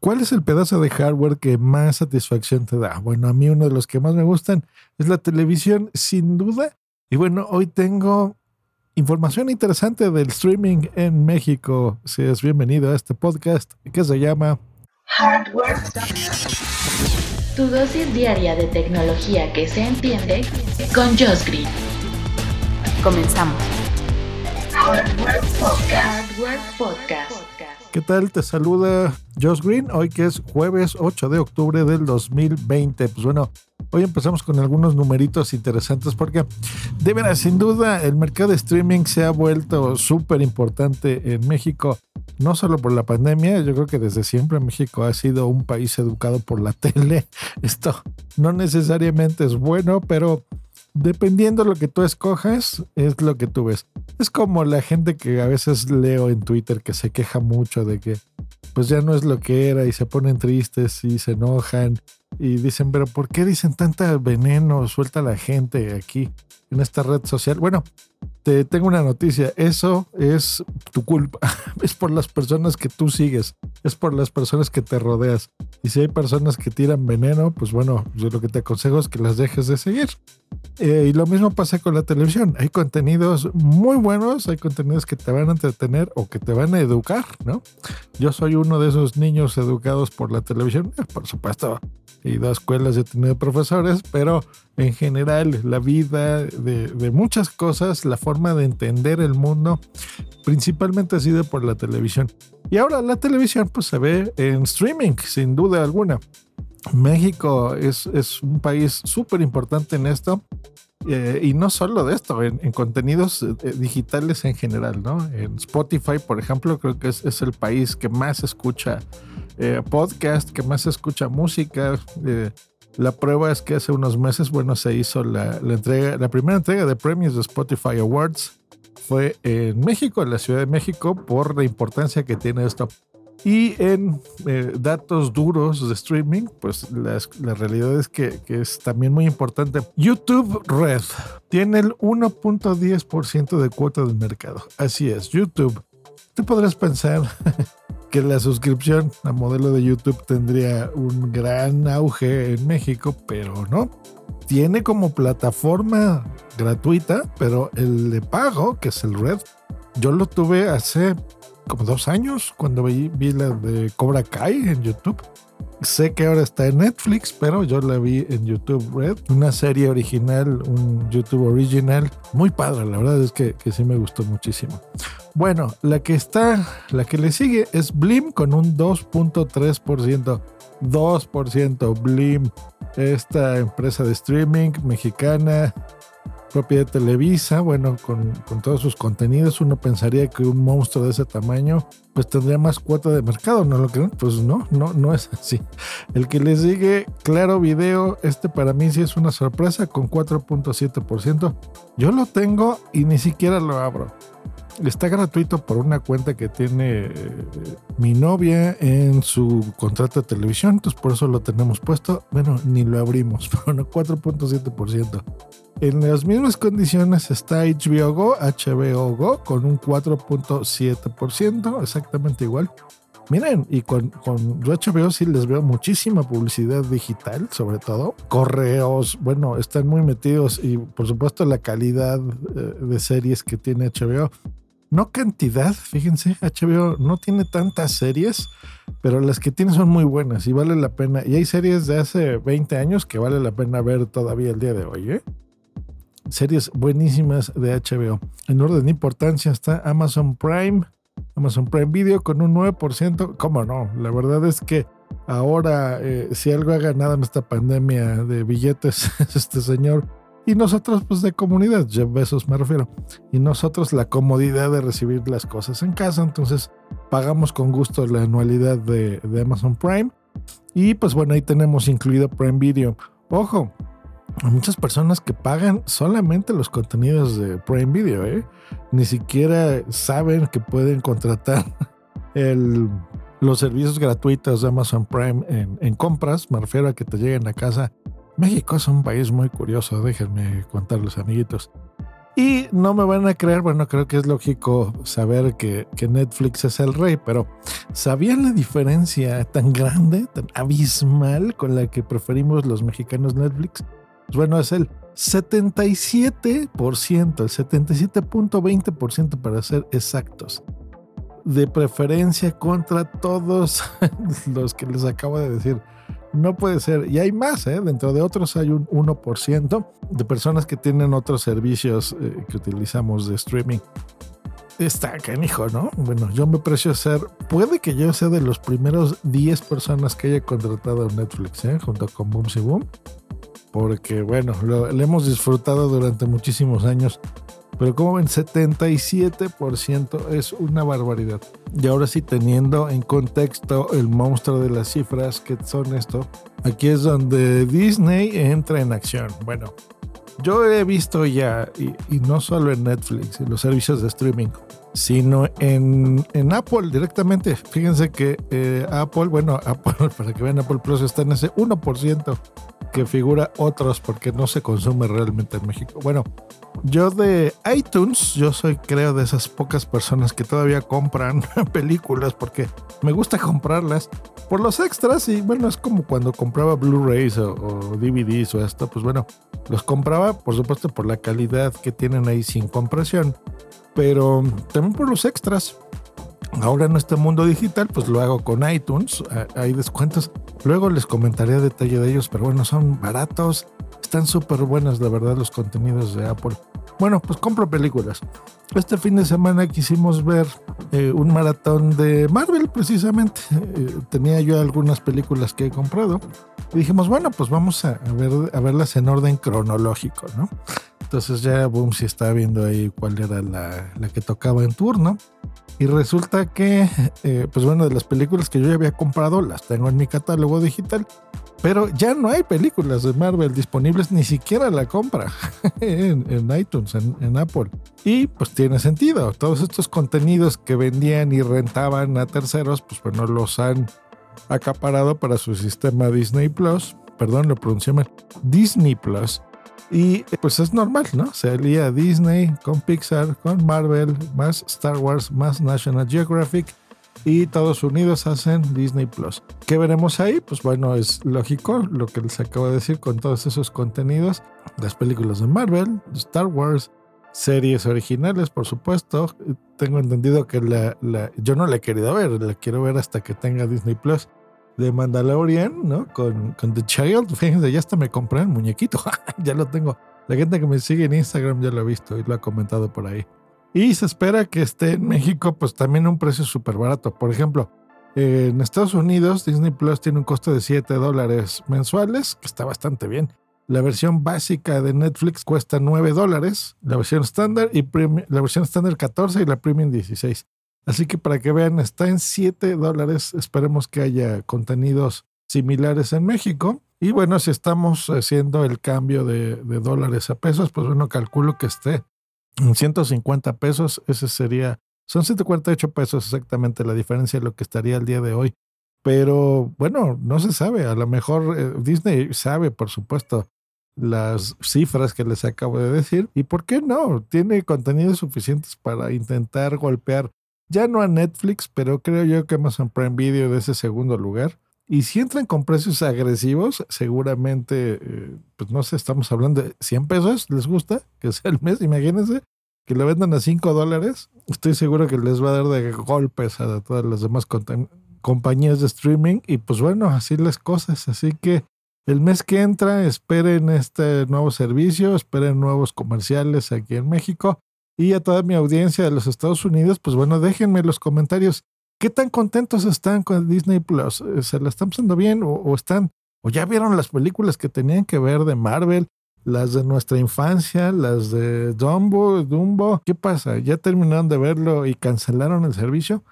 ¿Cuál es el pedazo de hardware que más satisfacción te da? Bueno, a mí uno de los que más me gustan es la televisión, sin duda. Y bueno, hoy tengo información interesante del streaming en México. Seas bienvenido a este podcast que se llama Hardware. Tu dosis diaria de tecnología que se entiende con Josh Green. Comenzamos. Hardware Podcast. Hardware Podcast. ¿Qué tal? Te saluda Josh Green, hoy que es jueves 8 de octubre del 2020. Pues bueno, hoy empezamos con algunos numeritos interesantes porque, de veras, sin duda, el mercado de streaming se ha vuelto súper importante en México, no solo por la pandemia, yo creo que desde siempre México ha sido un país educado por la tele. Esto no necesariamente es bueno, pero dependiendo de lo que tú escojas, es lo que tú ves. Es como la gente que a veces leo en Twitter que se queja mucho de que pues ya no es lo que era y se ponen tristes y se enojan y dicen, pero ¿por qué dicen tanta veneno suelta la gente aquí en esta red social? Bueno, te tengo una noticia, eso es tu culpa, es por las personas que tú sigues, es por las personas que te rodeas. Y si hay personas que tiran veneno, pues bueno, yo lo que te aconsejo es que las dejes de seguir. Eh, y lo mismo pasa con la televisión. Hay contenidos muy buenos, hay contenidos que te van a entretener o que te van a educar, ¿no? Yo soy uno de esos niños educados por la televisión, eh, por supuesto. He ido a escuelas, he tenido profesores, pero en general la vida de, de muchas cosas, la forma de entender el mundo, principalmente ha sido por la televisión. Y ahora la televisión pues se ve en streaming, sin duda alguna. México es, es un país súper importante en esto. eh, y no solo de esto, en, en contenidos eh, digitales en general, ¿no? En Spotify, por ejemplo, creo que es, es el país que más escucha eh, podcast, que más escucha música. eh, la prueba es que hace unos meses, bueno, se hizo la, entrega, la primera entrega de premios de Spotify Awards fue en México, en la Ciudad de México, por la importancia que tiene esto. Y en eh, datos duros de streaming, pues la realidad es que, que es también muy importante. YouTube Red tiene el 1.10% de cuota del mercado. Así es, YouTube. Tú podrás pensar que la suscripción a modelo de YouTube tendría un gran auge en México, pero no. Tiene como plataforma gratuita, pero el de pago, que es el Red, yo lo tuve hace como dos años cuando vi, vi la de Cobra Kai en YouTube. Sé que ahora está en Netflix, pero yo la vi en YouTube Red, una serie original, un YouTube original, muy padre, la verdad es que, que sí me gustó muchísimo. Bueno, la que está, la que le sigue es Blim con un 2.3%. 2% Blim, esta empresa de streaming mexicana, propiedad de Televisa, bueno, con, con todos sus contenidos, uno pensaría que un monstruo de ese tamaño pues tendría más cuota de mercado, ¿no lo creen? Pues no, no, no es así. El que le sigue, Claro Video, este para mí sí es una sorpresa con 4.7%. Yo lo tengo y ni siquiera lo abro. Está gratuito por una cuenta que tiene eh, mi novia en su contrato de televisión, entonces por eso lo tenemos puesto. Bueno, ni lo abrimos, pero no 4.7%. En las mismas condiciones está HBO Go, HBO Go, con un 4.7%, exactamente igual. Miren, y con, con yo HBO sí les veo muchísima publicidad digital, sobre todo. Correos, bueno, están muy metidos y por supuesto la calidad eh, de series que tiene HBO. No cantidad, fíjense, HBO no tiene tantas series, pero las que tiene son muy buenas y vale la pena. Y hay series de hace 20 años que vale la pena ver todavía el día de hoy, ¿eh? Series buenísimas de HBO. En orden de importancia está Amazon Prime, Amazon Prime Video con un 9%. ¿Cómo no? La verdad es que ahora, eh, si algo ha ganado en esta pandemia de billetes, es este señor Y nosotros, pues de comunidad, Jeff Bezos me refiero. Y nosotros la comodidad de recibir las cosas en casa. Entonces pagamos con gusto la anualidad de, de Amazon Prime. Y pues bueno, ahí tenemos incluido Prime Video. Ojo, hay muchas personas que pagan solamente los contenidos de Prime Video, ¿eh? Ni siquiera saben que pueden contratar el, los servicios gratuitos de Amazon Prime en, en, compras. Me refiero a que te lleguen a casa. México es un país muy curioso, déjenme contarles, amiguitos. Y no me van a creer, bueno, creo que es lógico saber que, que, Netflix es el rey, pero ¿sabían la diferencia tan grande, tan abismal con la que preferimos los mexicanos Netflix? Pues bueno, es el 77%, el 77.20% para ser exactos, de preferencia contra todos los que les acabo de decir. No puede ser. Y hay más, ¿eh? Dentro de otros hay un 1% de personas que tienen otros servicios eh, que utilizamos de streaming. Está canijo, ¿no? Bueno, yo me precio ser, puede que yo sea de los primeros 10 personas que haya contratado Netflix, ¿eh? Junto con Boom Boom. Porque, bueno, lo hemos disfrutado durante muchísimos años pero como ven, 77% es una barbaridad. Y ahora sí, teniendo en contexto el monstruo de las cifras que son esto, aquí es donde Disney entra en acción. Bueno, yo he visto ya, y, y no solo en Netflix, en los servicios de streaming, sino en, en Apple directamente. Fíjense que eh, Apple, bueno, Apple, para que vean, Apple Plus está en ese 1% que figura otros porque no se consume realmente en México. Bueno, yo de iTunes, yo soy creo de esas pocas personas que todavía compran películas porque me gusta comprarlas por los extras y bueno, es como cuando compraba Blu-rays o, o, DVDs o esto, pues bueno, los compraba por supuesto por la calidad que tienen ahí sin compresión, pero también por los extras. Ahora en este mundo digital, pues lo hago con iTunes, hay descuentos. Luego les comentaré a detalle de ellos, pero bueno, son baratos, están súper buenos, de verdad, los contenidos de Apple. Bueno, pues compro películas. Este fin de semana quisimos ver eh, un maratón de Marvel, precisamente. Eh, tenía yo algunas películas que he comprado. Y dijimos, bueno, pues vamos a, ver, a verlas en orden cronológico, ¿no? Entonces ya Boom si está viendo ahí cuál era la, la que tocaba en turno. Y resulta que, eh, pues bueno, de las películas que yo ya había comprado, las tengo en mi catálogo digital. Pero ya no hay películas de Marvel disponibles, ni siquiera la compra en, en, iTunes, en, en, Apple. Y pues tiene sentido. Todos estos contenidos que vendían y rentaban a terceros, pues bueno, los han acaparado para su sistema Disney Plus. Perdón, lo pronuncié mal. Disney Plus. Y pues es normal, ¿no? Se alía Disney con Pixar, con Marvel, más Star Wars, más National Geographic y todos unidos hacen Disney Plus. ¿Qué veremos ahí? Pues bueno, es lógico lo que les acabo de decir con todos esos contenidos, las películas de Marvel, Star Wars, series originales, por supuesto. Tengo entendido que la, la, yo no la he querido ver, la quiero ver hasta que tenga Disney Plus de Mandalorian, ¿no? Con, con The Child. Fíjense, ya hasta me compré el muñequito. ya lo tengo. La gente que me sigue en Instagram ya lo ha visto y lo ha comentado por ahí. Y se espera que esté en México, pues también a un precio súper barato. Por ejemplo, en Estados Unidos, Disney Plus tiene un costo de 7 dólares mensuales, que está bastante bien. La versión básica de Netflix cuesta 9 dólares, la versión estándar y la versión estándar 14 y la premium 16. Así que para que vean, está en 7 dólares. Esperemos que haya contenidos similares en México. Y bueno, si estamos haciendo el cambio de, dólares a pesos, pues bueno, calculo que esté en 150 pesos. Ese sería, son 148 pesos exactamente la diferencia de lo que estaría el día de hoy. Pero bueno, no se sabe. A lo mejor eh, Disney sabe, por supuesto, las cifras que les acabo de decir. ¿Y por qué no? Tiene contenidos suficientes para intentar golpear ya no a Netflix, pero creo yo que Amazon Prime Video de ese segundo lugar. Y si entran con precios agresivos, seguramente, eh, pues no sé, estamos hablando de 100 pesos, ¿les gusta? Que sea el mes, imagínense, que lo vendan a 5 dólares. Estoy seguro que les va a dar de golpes a todas las demás compañías de streaming. Y pues bueno, así las cosas. Así que el mes que entra, esperen este nuevo servicio, esperen nuevos comerciales aquí en México. Y a toda mi audiencia de los Estados Unidos, pues bueno, déjenme en los comentarios qué tan contentos están con Disney Plus. ¿Se la están pasando bien o, están, o ya vieron las películas que tenían que ver de Marvel? las de nuestra infancia, las de Dumbo, Dumbo. ¿Qué pasa? ¿Ya terminaron de verlo y cancelaron el servicio?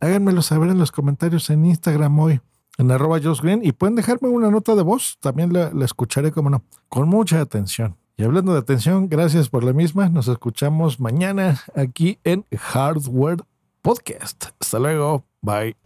Háganmelo saber en los comentarios en Instagram hoy, en arroba Green, y pueden dejarme una nota de voz. También la, la escucharé, como no, con mucha atención. Y hablando de atención, gracias por la misma. Nos escuchamos mañana aquí en Hardware Podcast. Hasta luego. Bye.